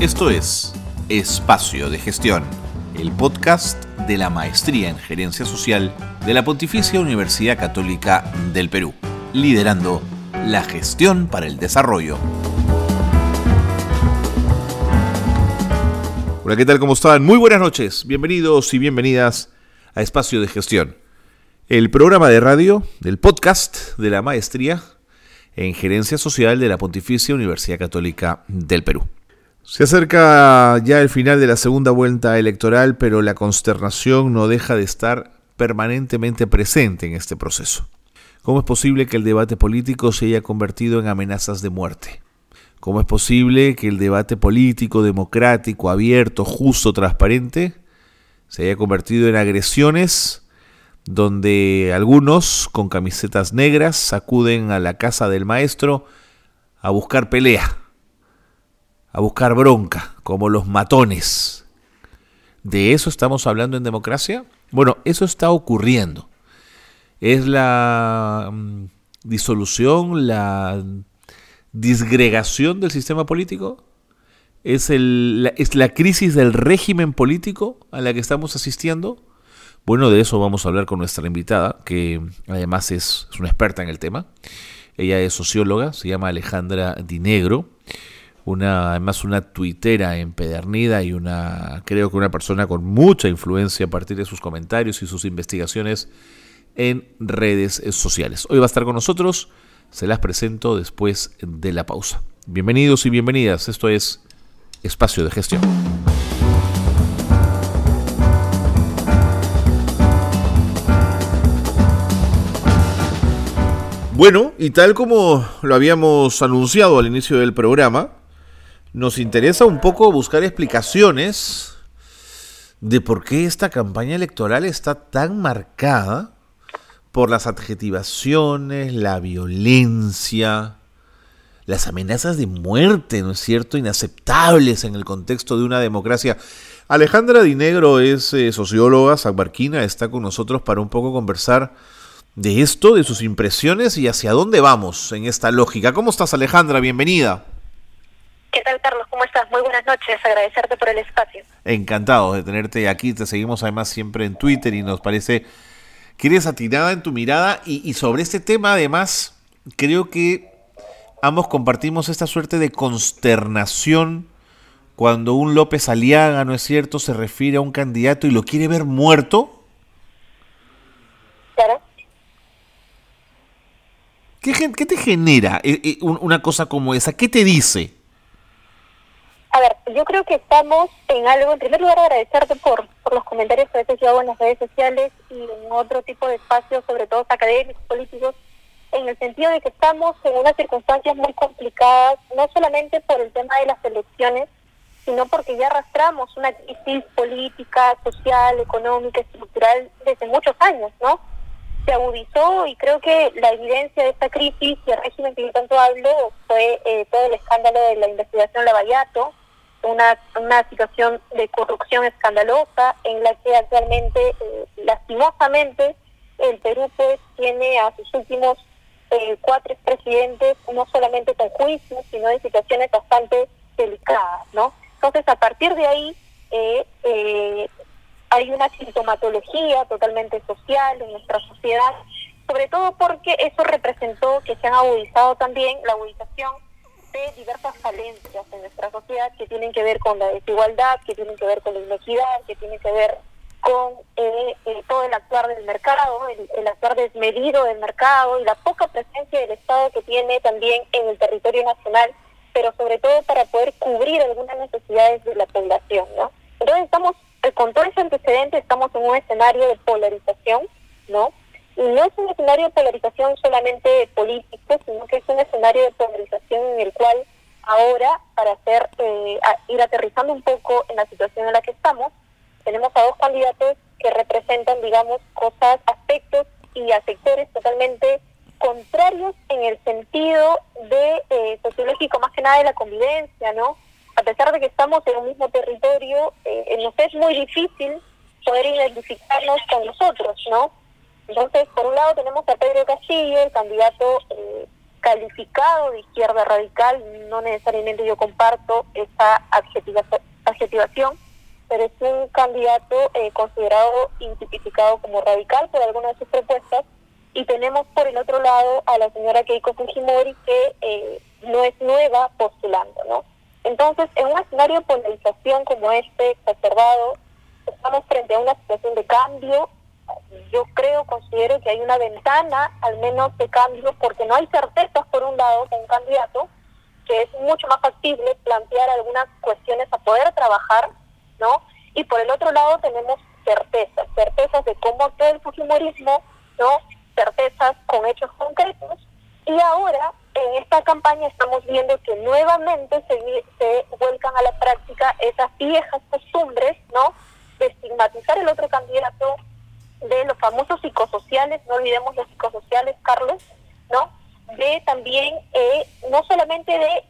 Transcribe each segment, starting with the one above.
Esto es Espacio de Gestión, el podcast de la Maestría en Gerencia Social de la Pontificia Universidad Católica del Perú, liderando la gestión para el desarrollo. Hola, ¿qué tal? ¿Cómo están? Muy buenas noches. Bienvenidos y bienvenidas a Espacio de Gestión, el programa de radio del podcast de la Maestría en Gerencia Social de la Pontificia Universidad Católica del Perú. Se acerca ya el final de la segunda vuelta electoral, pero la consternación no deja de estar permanentemente presente en este proceso. ¿Cómo es posible que el debate político se haya convertido en amenazas de muerte? ¿Cómo es posible que el debate político, democrático, abierto, justo, transparente, se haya convertido en agresiones donde algunos con camisetas negras acuden a la casa del maestro a buscar pelea? A buscar bronca, como los matones. ¿De eso estamos hablando en democracia? Bueno, eso está ocurriendo. Es la mm, disolución, la disgregación del sistema político. ¿Es, el, es la crisis del régimen político a la que estamos asistiendo. Bueno, de eso vamos a hablar con nuestra invitada, que además es, es una experta en el tema. Ella es socióloga, se llama Alejandra Dinegro una además una tuitera empedernida y una creo que una persona con mucha influencia a partir de sus comentarios y sus investigaciones en redes sociales. Hoy va a estar con nosotros, se las presento después de la pausa. Bienvenidos y bienvenidas, esto es Espacio de Gestión. Bueno, y tal como lo habíamos anunciado al inicio del programa, nos interesa un poco buscar explicaciones de por qué esta campaña electoral está tan marcada por las adjetivaciones, la violencia, las amenazas de muerte, ¿no es cierto?, inaceptables en el contexto de una democracia. Alejandra Dinegro es eh, socióloga sanbarquina, está con nosotros para un poco conversar de esto, de sus impresiones y hacia dónde vamos en esta lógica. ¿Cómo estás, Alejandra? Bienvenida. ¿Qué tal, Carlos? ¿Cómo estás? Muy buenas noches. Agradecerte por el espacio. Encantado de tenerte aquí. Te seguimos además siempre en Twitter y nos parece que eres atinada en tu mirada. Y, sobre este tema, además, creo que ambos compartimos esta suerte de consternación cuando un López Aliaga, ¿no es cierto?, se refiere a un candidato y lo quiere ver muerto. Claro. ¿Qué, qué te genera eh, eh, una cosa como esa? ¿Qué te dice? A ver, yo creo que estamos en algo, en primer lugar agradecerte por, por los comentarios que a veces yo hago en las redes sociales y en otro tipo de espacios, sobre todo académicos, políticos, en el sentido de que estamos en unas circunstancias muy complicadas, no solamente por el tema de las elecciones, sino porque ya arrastramos una crisis política, social, económica, estructural desde muchos años, ¿no? Se agudizó y creo que la evidencia de esta crisis y el régimen que yo tanto hablo fue eh, todo el escándalo de la investigación Lavallato, una, una situación de corrupción escandalosa en la que actualmente, eh, lastimosamente, el Perú pues tiene a sus últimos eh, cuatro presidentes no solamente con juicios, sino en situaciones bastante delicadas, ¿no? Entonces, a partir de ahí, eh, hay una sintomatología totalmente social en nuestra sociedad, sobre todo porque eso representó que se han agudizado también la agudización de diversas falencias en nuestra sociedad que tienen que ver con la desigualdad, que tienen que ver con la inequidad, que tienen que ver con eh, eh, todo el actuar del mercado, el, el, actuar desmedido del mercado y la poca presencia del Estado que tiene también en el territorio nacional, pero sobre todo para poder cubrir algunas necesidades de la población, ¿no? Entonces estamos, con todo ese antecedente, estamos en un escenario de polarización, ¿no? Y no es un escenario de polarización solamente político, sino que es un escenario de polarización en el cual ahora, para hacer eh, ir aterrizando un poco en la situación en la que estamos, tenemos a dos candidatos que representan, digamos, cosas, aspectos y a sectores totalmente contrarios en el sentido de eh, sociológico, más que nada de la convivencia, ¿no? A pesar de que estamos en un mismo territorio, eh, nos es muy difícil poder identificarnos con nosotros, ¿no? Entonces, por un lado tenemos a Pedro Castillo, el candidato eh, calificado de izquierda radical, no necesariamente yo comparto esa adjetivación, pero es un candidato eh, considerado y como radical por algunas de sus propuestas. Y tenemos por el otro lado a la señora Keiko Fujimori, que eh, no es nueva postulando, ¿no? Entonces, en un escenario de polarización como este, exacerbado, estamos frente a una situación de cambio. Yo creo, considero que hay una ventana, al menos de cambio, porque no hay certezas, por un lado, con un candidato, que es mucho más factible plantear algunas cuestiones a poder trabajar, ¿no? Y por el otro lado tenemos certezas, certezas de cómo actúa el fujimorismo, ¿no? Certezas con hechos concretos. Y ahora, en esta campaña, estamos viendo que nuevamente se, vuelcan a la práctica esas viejas costumbres, ¿no? De estigmatizar el otro candidato, de los famosos psicosociales, no olvidemos los psicosociales, Carlos, ¿no? De también, eh, no solamente de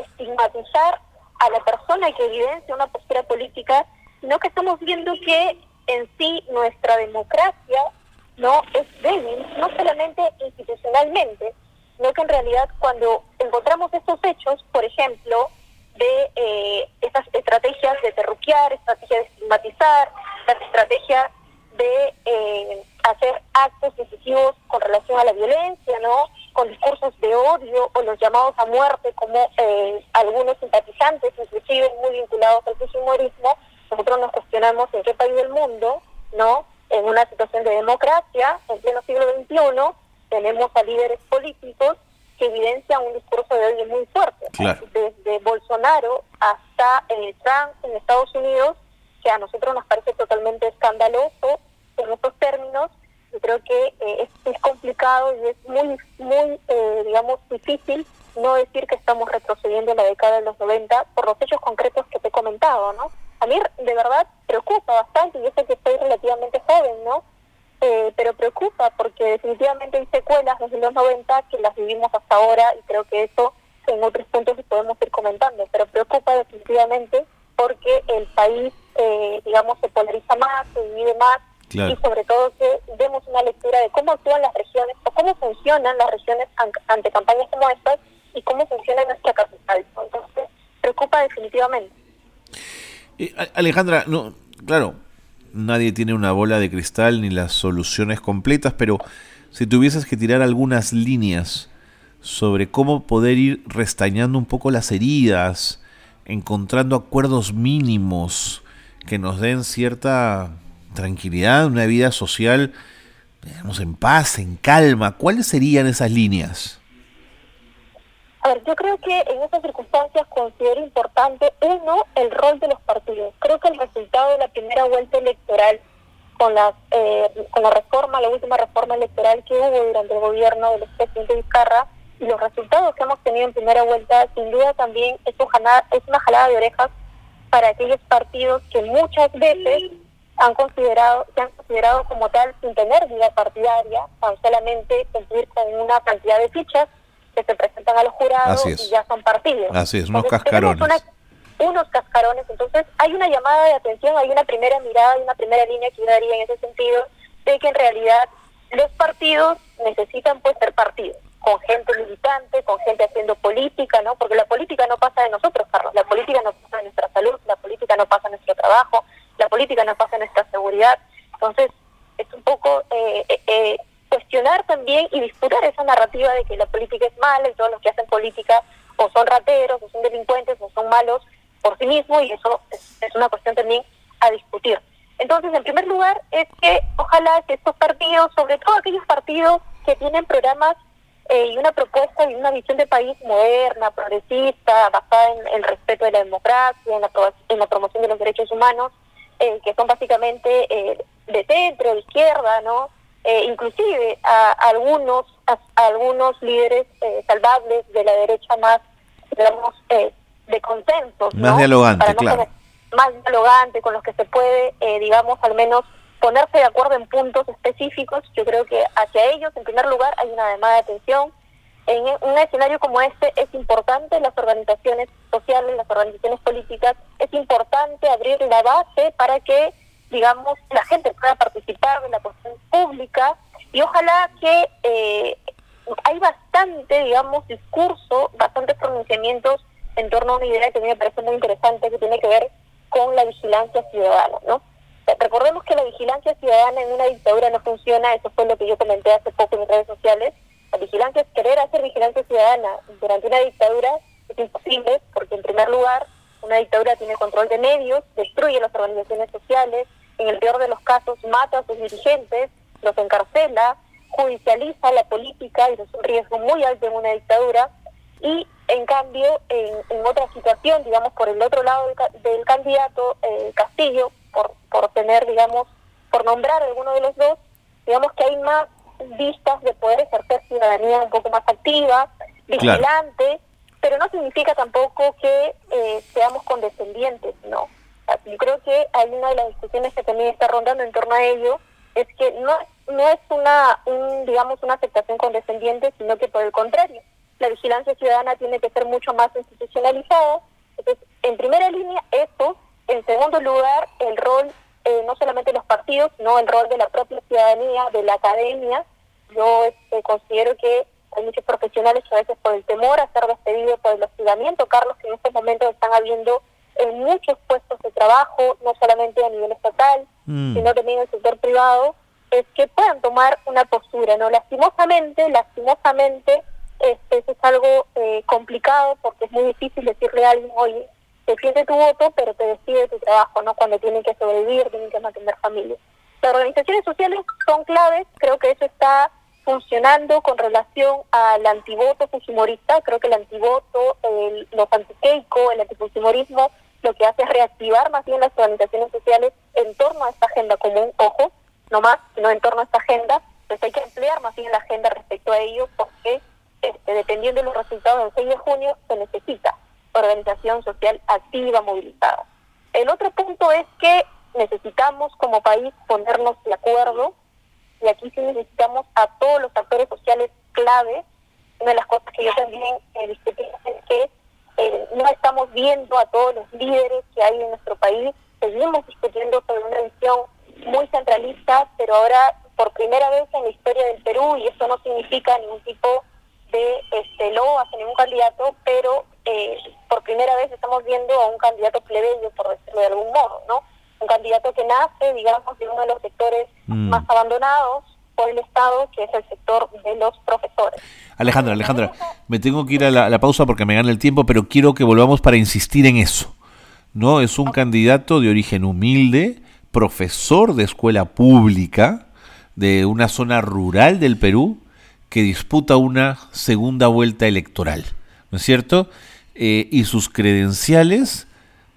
estigmatizar a la persona que evidencia una postura política, sino que estamos viendo que en sí nuestra democracia no es débil, no solamente institucionalmente, sino que en realidad cuando encontramos estos hechos, por ejemplo, de eh, estas estrategias de terruquear, estrategias de estigmatizar, las estrategias de eh, hacer actos decisivos con relación a la violencia, ¿no? Con discursos de odio o los llamados a muerte, como eh, algunos simpatizantes, inclusive muy vinculados al fujimorismo, nosotros nos cuestionamos en qué país del mundo, ¿no? En una situación de democracia, en pleno siglo XXI, tenemos a líderes políticos que evidencian un discurso de odio muy fuerte, desde Bolsonaro hasta eh, Trump en Estados Unidos, que a nosotros nos parece totalmente escandaloso en estos términos. Yo creo que eh, es, complicado y es muy, muy, eh, digamos, difícil no decir que estamos retrocediendo en la década de los 90 por los hechos concretos que te he comentado, ¿no? A mí de verdad preocupa bastante, y yo sé que estoy relativamente joven, ¿no? Eh, pero preocupa porque definitivamente hay secuelas desde los 90 que las vivimos hasta ahora y creo que eso en otros puntos podemos ir comentando, pero preocupa definitivamente porque el país, eh, digamos, se polariza más, se divide más y sobre todo que demos una lectura de cómo actúan las regiones o cómo funcionan las regiones ante campañas como estas y cómo funciona nuestra capital. Entonces, preocupa definitivamente. Eh, Alejandra, no, claro, nadie tiene una bola de cristal ni las soluciones completas, pero si tuvieses que tirar algunas líneas sobre cómo poder ir restañando un poco las heridas, encontrando acuerdos mínimos que nos den cierta tranquilidad, una vida social, digamos, en paz, en calma, ¿cuáles serían esas líneas? A ver, yo creo que en esas circunstancias considero importante, uno, el rol de los partidos. Creo que el resultado de la primera vuelta electoral con, las, eh, con la reforma, la última reforma electoral que hubo durante el gobierno del presidente Vizcarra, y los resultados que hemos tenido en primera vuelta, sin duda también es, es una jalada de orejas para aquellos partidos que muchas veces han considerado, se han considerado como tal sin tener vida partidaria, tan solamente cumplir con una cantidad de fichas que se presentan a los jurados y ya son partidos. Así es, unos cascarones. unos cascarones, entonces hay una llamada de atención, hay una primera mirada, hay una primera línea que yo daría en ese sentido, de que en realidad los partidos necesitan pues ser partidos, con gente militante, con gente haciendo política, ¿no? Porque la política no pasa de nosotros, Carlos, la política no pasa de nuestra salud, la política no pasa de nuestro trabajo, la política no pasa de nuestra seguridad. Entonces, es un poco eh, eh, eh cuestionar también y disputar esa narrativa de que la política es mala y todos los que hacen política o son rateros o son delincuentes o son malos por sí mismos y eso es, una cuestión también a discutir. Entonces, en primer lugar, es que ojalá que estos partidos, sobre todo aquellos partidos que tienen programas eh, y una propuesta y una visión de país moderna, progresista, basada en el respeto de la democracia, en la, promoción de los derechos humanos, eh, que son básicamente eh, de centro, de izquierda, ¿no? Eh, inclusive a, algunos a, algunos líderes eh, salvables de la derecha más digamos eh, de consenso más dialogante claro. más dialogante con los que se puede eh, digamos al menos ponerse de acuerdo en puntos específicos. Yo creo que hacia ellos en primer lugar hay una demanda de atención. En un escenario como este es importante las organizaciones sociales las organizaciones políticas es importante abrir la base para que digamos, la gente pueda participar de la cuestión pública y ojalá que eh, hay bastante digamos, discurso, bastantes pronunciamientos en torno a una idea que a mí me parece muy interesante, que tiene que ver con la vigilancia ciudadana, ¿no? Recordemos que la vigilancia ciudadana en una dictadura no funciona, eso fue lo que yo comenté hace poco en redes sociales. La vigilancia, es querer hacer vigilancia ciudadana durante una dictadura es imposible, porque en primer lugar, una dictadura tiene control de medios, destruye las organizaciones sociales, en el peor de los casos mata a sus dirigentes, los encarcela, judicializa la política y es un riesgo muy alto en una dictadura. Y en cambio, en, otra situación, digamos, por el otro lado del, candidato, eh, Castillo, por, por tener, digamos, por nombrar alguno de los dos, digamos que hay más vistas de poder ejercer ciudadanía un poco más activa, vigilante, pero no significa tampoco que eh, seamos condescendientes, ¿no? Yo creo que hay una de las discusiones que también está rondando en torno a ello, es que no, no es una, un, digamos, una aceptación condescendiente, sino que por el contrario, la vigilancia ciudadana tiene que ser mucho más institucionalizada. Entonces, en primera línea, eso. En segundo lugar, el rol, eh, no solamente los partidos, sino el rol de la propia ciudadanía, de la academia. Yo este, considero que hay muchos profesionales que a veces por el temor a ser despedidos por el hostigamiento, Carlos, que en estos momentos están habiendo en muchos puestos de trabajo, no solamente a nivel estatal, mm. sino también en el sector privado, es que puedan tomar una postura, ¿no? Lastimosamente, lastimosamente, este, eso es algo eh, complicado porque es muy difícil decirle a alguien, oye, defiende tu voto, pero te decide tu trabajo, ¿no? Cuando tienen que sobrevivir, tienen que mantener familia. Las organizaciones sociales son claves, creo que eso está funcionando con relación al antivoto fujimorista. Creo que el antivoto, el, los antikeiko, el antifujimorismo, lo que hace es reactivar más bien las organizaciones sociales en torno a esta agenda común, ojo, no más, sino en torno a esta agenda. Entonces hay que emplear más bien la agenda respecto a ello porque este, dependiendo de los resultados del 6 de junio se necesita organización social activa, movilizada. El otro punto es que necesitamos como país ponernos de acuerdo y aquí sí necesitamos a todos los actores sociales clave. Una de las cosas que yo también eh, discutí es que eh, no estamos viendo a todos los líderes que hay en nuestro país. Seguimos discutiendo sobre una visión muy centralista, pero ahora por primera vez en la historia del Perú, y eso no significa ningún tipo de este, lobo hacia ningún candidato, pero eh, por primera vez estamos viendo a un candidato plebeyo, por decirlo de algún modo, ¿no? un candidato que nace, digamos, de uno de los sectores mm. más abandonados por el Estado, que es el sector de los profesores. Alejandra, Alejandra, me tengo que ir a la, pausa porque me gana el tiempo, pero quiero que volvamos para insistir en eso. ¿No? Es un candidato de origen humilde, profesor de escuela pública, de una zona rural del Perú, que disputa una segunda vuelta electoral. ¿No es cierto? Eh, y sus credenciales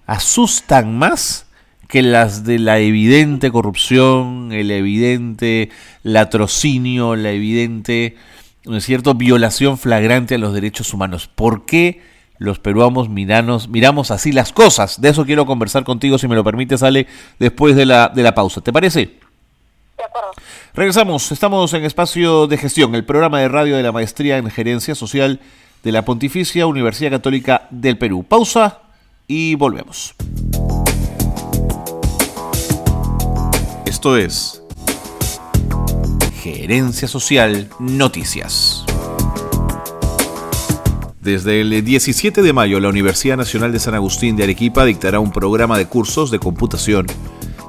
asustan más que las de la evidente corrupción, el evidente latrocinio, la evidente, ¿no es cierto?, violación flagrante a los derechos humanos. ¿Por qué los peruanos miranos, miramos así las cosas? De eso quiero conversar contigo, si me lo permite, sale después de la, de la pausa. ¿Te parece? De acuerdo. Regresamos, estamos en Espacio de Gestión, el programa de radio de la Maestría en Gerencia Social de la Pontificia Universidad Católica del Perú. Pausa y volvemos. Esto es Gerencia Social Noticias. Desde el 17 de mayo, la Universidad Nacional de San Agustín de Arequipa dictará un programa de cursos de computación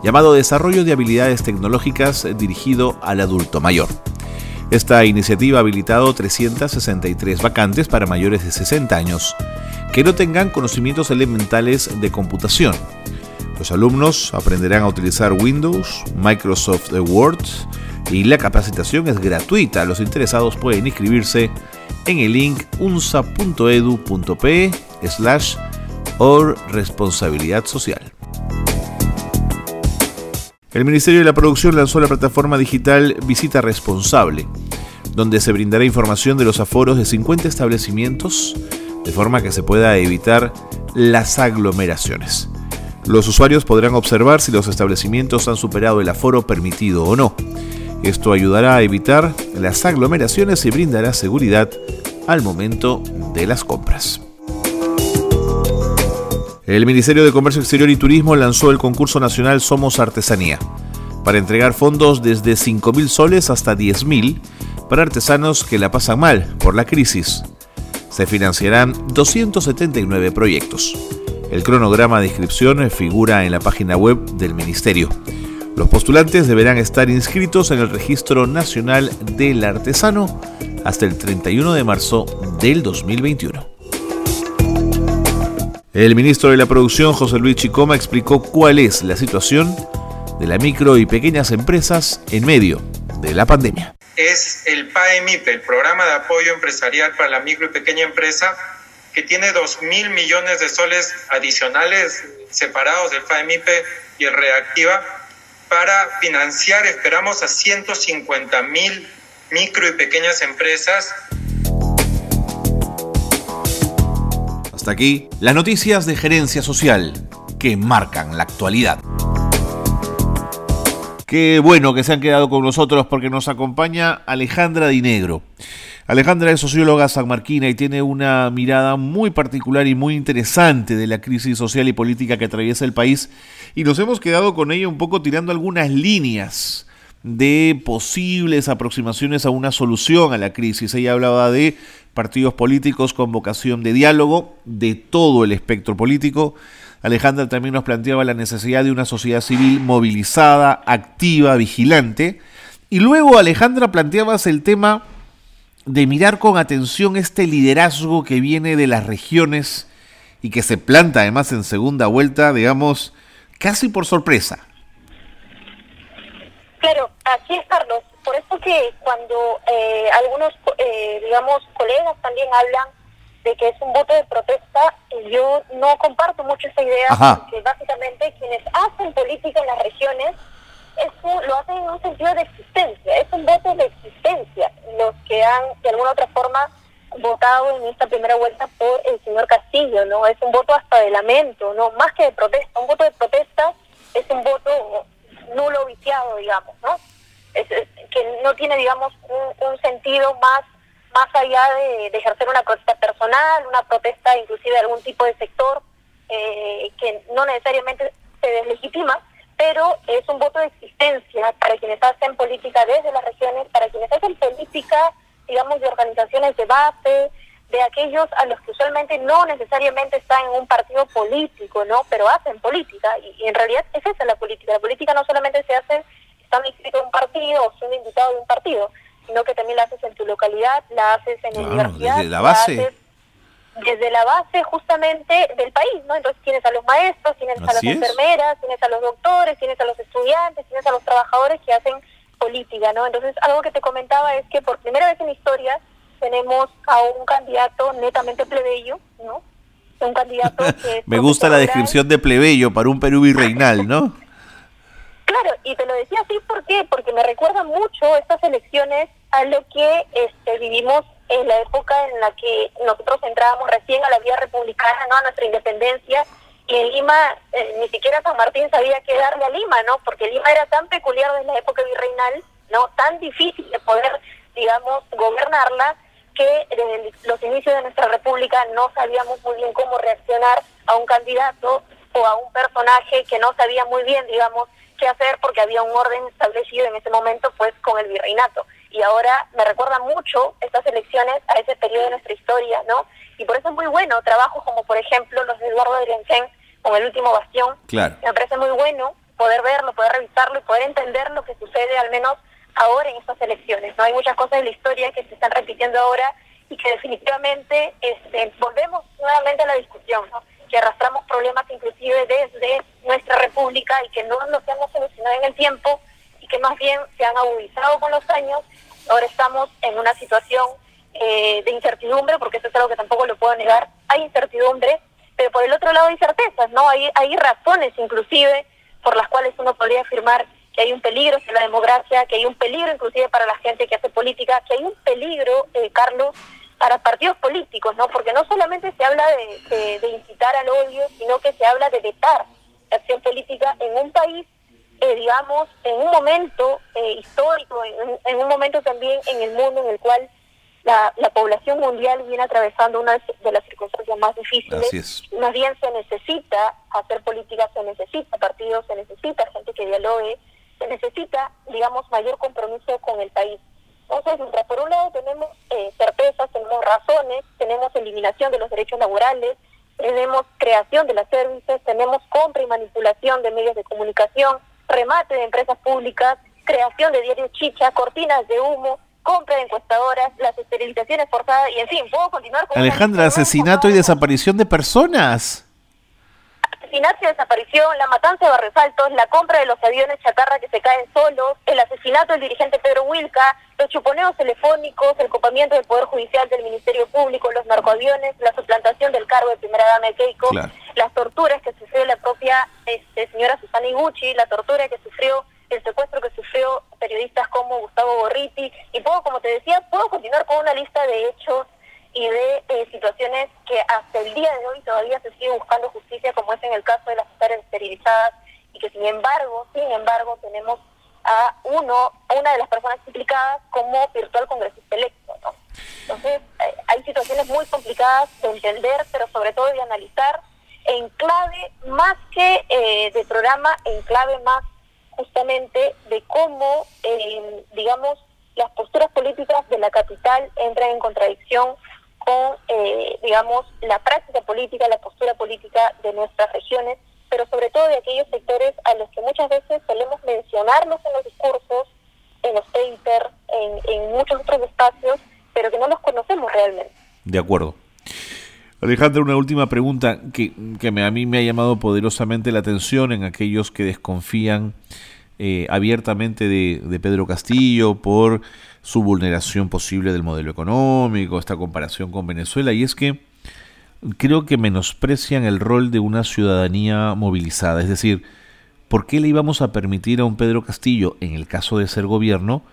llamado Desarrollo de Habilidades Tecnológicas dirigido al adulto mayor. Esta iniciativa ha habilitado 363 vacantes para mayores de 60 años que no tengan conocimientos elementales de computación los alumnos aprenderán a utilizar Windows, Microsoft Word y la capacitación es gratuita. Los interesados pueden inscribirse en el link unsa.edu.p slash or responsabilidad social. El Ministerio de la Producción lanzó la plataforma digital Visita Responsable, donde se brindará información de los aforos de 50 establecimientos, de forma que se pueda evitar las aglomeraciones. Los usuarios podrán observar si los establecimientos han superado el aforo permitido o no. Esto ayudará a evitar las aglomeraciones y brindará seguridad al momento de las compras. El Ministerio de Comercio Exterior y Turismo lanzó el concurso nacional Somos Artesanía para entregar fondos desde 5.000 soles hasta 10.000 para artesanos que la pasan mal por la crisis. Se financiarán 279 proyectos. El cronograma de inscripción figura en la página web del Ministerio. Los postulantes deberán estar inscritos en el Registro Nacional del Artesano hasta el 31 de marzo del 2021. El ministro de la Producción, José Luis Chicoma, explicó cuál es la situación de las micro y pequeñas empresas en medio de la pandemia. Es el PAEMIP, el Programa de Apoyo Empresarial para la Micro y Pequeña Empresa, tiene 2 mil millones de soles adicionales separados del PAEMIP y el Reactiva para financiar, esperamos, a 150 mil micro y pequeñas empresas. Hasta aquí las noticias de gerencia social que marcan la actualidad. Qué bueno que se han quedado con nosotros porque nos acompaña Alejandra Dinegro. Alejandra es socióloga sanmarquina y tiene una mirada muy particular y muy interesante de la crisis social y política que atraviesa el país y nos hemos quedado con ella un poco tirando algunas líneas de posibles aproximaciones a una solución a la crisis. Ella hablaba de partidos políticos con vocación de diálogo, de todo el espectro político. Alejandra también nos planteaba la necesidad de una sociedad civil movilizada, activa, vigilante. Y luego Alejandra planteabas el tema de mirar con atención este liderazgo que viene de las regiones y que se planta además en segunda vuelta, digamos, casi por sorpresa. Claro, así es, Carlos. Por eso que cuando eh, algunos, eh, digamos, colegas también hablan de que es un voto de protesta, yo no comparto mucho esa idea, porque básicamente quienes hacen política en las regiones eso lo hacen en un sentido de existencia, es un voto de existencia, los que han de alguna otra forma votado en esta primera vuelta por el señor Castillo, ¿no? Es un voto hasta de lamento, ¿no? Más que de protesta, un voto de protesta es un voto nulo viciado, digamos, ¿no? Es, que no tiene, digamos, un, sentido más más allá de, ejercer una protesta personal, una protesta inclusive de algún tipo de sector eh, que no necesariamente se deslegitima, pero es un voto de existencia para quienes hacen política desde las regiones, para quienes hacen política, digamos, de organizaciones de base, de aquellos a los que usualmente no necesariamente están en un partido político, ¿no? Pero hacen política y, en realidad es esa la política. La política no solamente se hace estando inscrito en un partido o siendo invitado de un partido, sino que también la haces en tu localidad, la haces en la universidad, la base desde la base justamente del país, ¿no? Entonces tienes a los maestros, tienes a las enfermeras, tienes a los doctores, tienes a los estudiantes, tienes a los trabajadores que hacen política, ¿no? Entonces algo que te comentaba es que por primera vez en la historia tenemos a un candidato netamente plebeyo, ¿no? Un candidato que... Me gusta la descripción de plebeyo para un Perú virreinal, ¿no? claro, y te lo decía así, ¿por qué? Porque me recuerda mucho estas elecciones a lo que este, vivimos en la época en la que nosotros entrábamos recién a la vía republicana, ¿no? A nuestra independencia, y en Lima eh, ni siquiera San Martín sabía qué darle a Lima, ¿no? Porque Lima era tan peculiar desde la época virreinal, ¿no? Tan difícil de poder, digamos, gobernarla, que desde los inicios de nuestra república no sabíamos muy bien cómo reaccionar a un candidato o a un personaje que no sabía muy bien, digamos, qué hacer porque había un orden establecido en ese momento, pues, con el virreinato y ahora me recuerda mucho estas elecciones a ese periodo de nuestra historia, ¿no? Y por eso es muy bueno trabajos como por ejemplo los de Eduardo Adriansen con el último bastión. Claro. Me parece muy bueno poder verlo, poder revisarlo y poder entender lo que sucede al menos ahora en estas elecciones, ¿no? Hay muchas cosas de la historia que se están repitiendo ahora y que definitivamente este, volvemos nuevamente a la discusión, ¿no? que arrastramos problemas inclusive desde nuestra república y que no nos hemos solucionado en el tiempo que más bien se han agudizado con los años Ahora estamos en una situación eh, de incertidumbre, porque eso es algo que tampoco lo puedo negar. Hay incertidumbre, pero por el otro lado hay certezas, ¿no? Hay, hay razones inclusive por las cuales uno podría afirmar que hay un peligro hacia la democracia, que hay un peligro inclusive para la gente que hace política, que hay un peligro, eh, Carlos, para partidos políticos, ¿no? Porque no solamente se habla de, de incitar al odio, sino que se habla de vetar la acción política en un país eh, digamos, en un momento eh, histórico, en, un momento también en el mundo en el cual la, la población mundial viene atravesando una de las circunstancias más difíciles. Más bien se necesita hacer política, se necesita partidos, se necesita gente que dialogue, se necesita, digamos, mayor compromiso con el país. Entonces, mientras por un lado tenemos eh, certezas, tenemos razones, tenemos eliminación de los derechos laborales, tenemos creación de las servicios, tenemos compra y manipulación de medios de comunicación, remate de empresas públicas, creación de diarios chicha, cortinas de humo, compra de encuestadoras, las esterilizaciones forzadas y en fin, puedo continuar con... Alejandra, asesinato y desaparición de personas asesinato y desaparición, la matanza de Barresaltos, la compra de los aviones chatarra que se caen solos, el asesinato del dirigente Pedro Wilca, los chuponeos telefónicos, el copamiento del Poder Judicial del Ministerio Público, los narcoaviones, la suplantación del cargo de primera dama de Keiko, las torturas que sufrió la propia este, señora Susana Iguchi, la tortura que sufrió el secuestro que sufrió periodistas como Gustavo Borriti, y puedo, como te decía, puedo continuar con una lista de hechos y de eh, situaciones que hasta el día de hoy todavía se sigue buscando justicia, como es en el caso de las mujeres esterilizadas, y que sin embargo, sin embargo, tenemos a uno, una de las personas implicadas como virtual congresista electo. Entonces, eh, hay situaciones muy complicadas de entender, pero sobre todo de analizar en clave más que eh, de programa, en clave más justamente de cómo, digamos, las posturas políticas de la capital entran en contradicción con, eh, digamos, la práctica política, la postura política de nuestras regiones, pero sobre todo de aquellos sectores a los que muchas veces solemos mencionarlos en los discursos, en los papers, en, muchos otros espacios, pero que no los conocemos realmente. De acuerdo. Alejandra, una última pregunta que, que me, a mí me ha llamado poderosamente la atención en aquellos que desconfían eh, abiertamente de, de Pedro Castillo por su vulneración posible del modelo económico, esta comparación con Venezuela, y es que creo que menosprecian el rol de una ciudadanía movilizada. Es decir, ¿por qué le íbamos a permitir a un Pedro Castillo, en el caso de ser gobierno,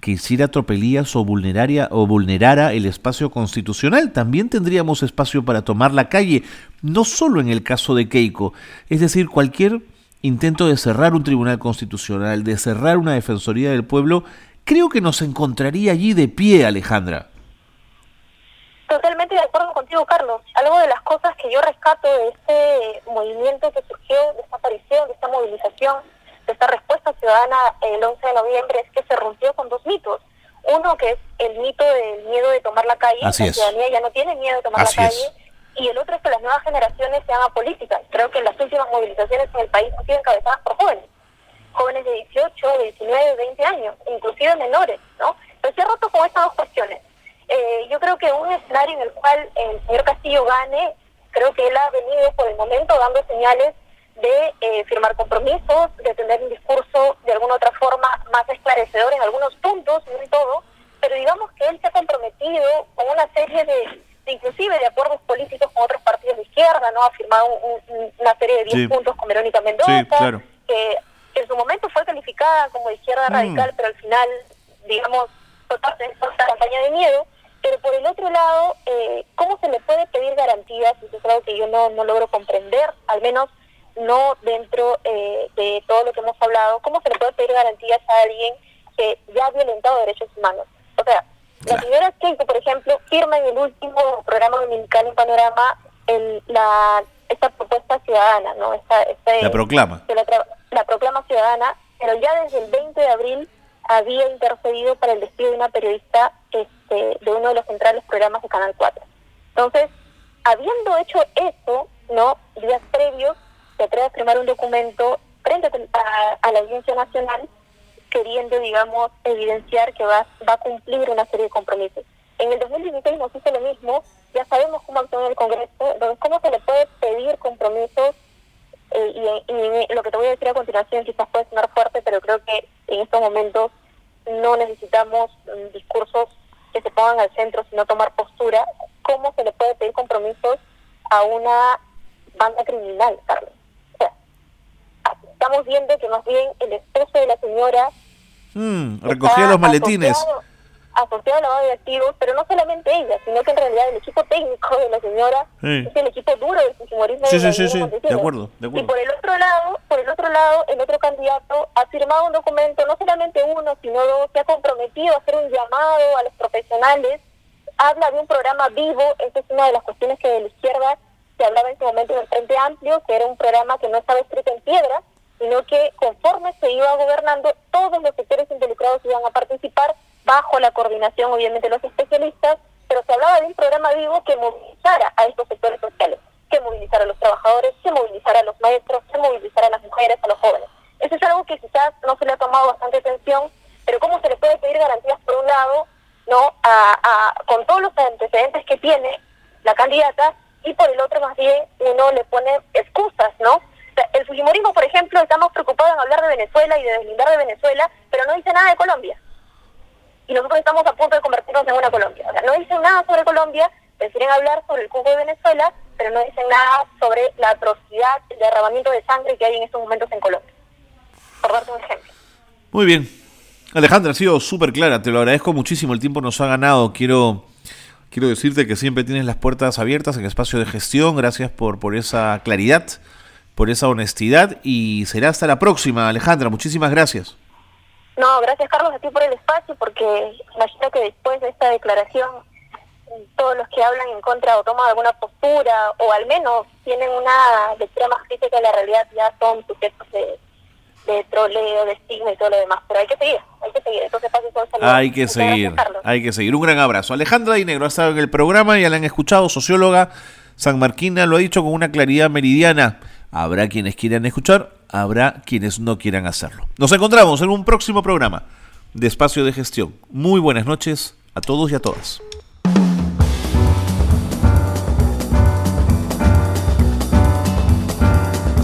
que hiciera tropelías o, vulneraria, o vulnerara el espacio constitucional? También tendríamos espacio para tomar la calle, no solo en el caso de Keiko. Es decir, cualquier intento de cerrar un tribunal constitucional, de cerrar una defensoría del pueblo, creo que nos encontraría allí de pie, Alejandra. Totalmente de acuerdo contigo, Carlos. Algo de las cosas que yo rescato de este movimiento que surgió, de esta aparición, de esta movilización, de esta respuesta ciudadana el 11 de noviembre, es que se rompió con dos mitos. Uno que es el mito del miedo de tomar la calle, Así la ciudadanía ya no tiene miedo de tomar la calle, y el otro es que las nuevas generaciones sean apolíticas. Creo que las últimas movilizaciones en el país han sido encabezadas por jóvenes jóvenes de 18, 19, 20 años, inclusive menores, ¿no? Pero ha roto con estas dos cuestiones. Eh, yo creo que un escenario en el cual el señor Castillo gane, creo que él ha venido por el momento dando señales de eh, firmar compromisos, de tener un discurso de alguna otra forma más esclarecedor en algunos puntos, no en todo, pero digamos que él se ha comprometido con una serie de, inclusive de acuerdos políticos con otros partidos de izquierda, ¿no? Ha firmado una serie de 10 puntos con Verónica Mendoza, sí, claro. que en su momento fue calificada como izquierda mm. radical, pero al final, digamos, total esta campaña de miedo. Pero por el otro lado, eh, ¿cómo se le puede pedir garantías? Eso es algo que yo no, no logro comprender, al menos no dentro eh, de todo lo que hemos hablado. ¿Cómo se le puede pedir garantías a alguien que ya ha violentado derechos humanos? La señora Keiko, por ejemplo, firma en el último programa dominical en Panorama el, la, esta propuesta ciudadana, ¿no? Esta, este, la proclama la proclama ciudadana, pero ya desde el 20 de abril había intercedido para el despido de una periodista este, de uno de los centrales programas de Canal 4. Entonces, habiendo hecho eso, ¿no? Días previos, se atreve a firmar un documento frente a, la Audiencia Nacional, queriendo, digamos, evidenciar que va, va a cumplir una serie de compromisos. En el 2016 nos hizo lo mismo, ya sabemos cómo actuó en el Congreso, entonces, ¿cómo se le puede pedir compromisos eh, y, lo que te voy a decir a continuación quizás puede sonar fuerte, pero creo que en estos momentos no necesitamos mm, discursos que se pongan al centro, sino tomar postura. ¿Cómo se le puede pedir compromisos a una banda criminal, Carlos? Estamos viendo que más bien el esposo de la señora... Mm, recogía los maletines asociado al lavado de activos, pero no solamente ella, sino que en realidad el equipo técnico de la señora es el equipo duro del fujimorismo. Sí, sí, sí, sí, de acuerdo, de acuerdo. Y por el otro lado, por el otro lado, el otro candidato ha firmado un documento, no solamente uno, sino dos, que ha comprometido a hacer un llamado a los profesionales, habla de un programa vivo, esa es una de las cuestiones que de la izquierda se hablaba en ese momento del Frente Amplio, que era un programa que no estaba escrito en piedra, sino que conforme se iba gobernando, todos los sectores involucrados iban a participar bajo la coordinación obviamente de los especialistas, pero se hablaba de un programa vivo que movilizara a estos sectores sociales, que movilizara a los trabajadores, que movilizara a los maestros, que movilizara a las mujeres, a los jóvenes. Eso es algo que quizás no se le ha tomado bastante atención, pero cómo se le puede pedir garantías por un lado, no, a, con todos los antecedentes que tiene la candidata y por el otro más bien uno le pone excusas, ¿no? el Fujimorismo, por ejemplo, estamos preocupados en hablar de Venezuela y de deslindar de Venezuela, pero no dice nada de Colombia. Y nosotros estamos a punto de convertirnos en una Colombia. O sea, no dicen nada sobre Colombia, prefieren hablar sobre el cubo de Venezuela, pero no dicen nada sobre la atrocidad, el derramamiento de sangre que hay en estos momentos en Colombia. Por darte un ejemplo. Muy bien. Alejandra, ha sido súper clara, te lo agradezco muchísimo, el tiempo nos ha ganado. Quiero quiero decirte que siempre tienes las puertas abiertas en espacio de gestión. Gracias por, por esa claridad, por esa honestidad y será hasta la próxima, Alejandra. Muchísimas gracias. No, gracias Carlos a ti por el espacio, porque imagino que después de esta declaración todos los que hablan en contra o toman alguna postura o al menos tienen una lectura más crítica de la realidad ya son sujetos de, de troleo, de estigma y todo lo demás. Pero hay que seguir, hay que seguir. Entonces, Hay que seguir, hay que seguir. Un gran abrazo. Alejandra Dinegro ha estado en el programa, ya la han escuchado, socióloga San Marquina lo ha dicho con una claridad meridiana. Habrá quienes quieran escuchar, habrá quienes no quieran hacerlo. Nos encontramos en un próximo programa de Espacio de Gestión. Muy buenas noches a todos y a todas.